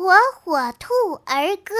火火兔儿歌。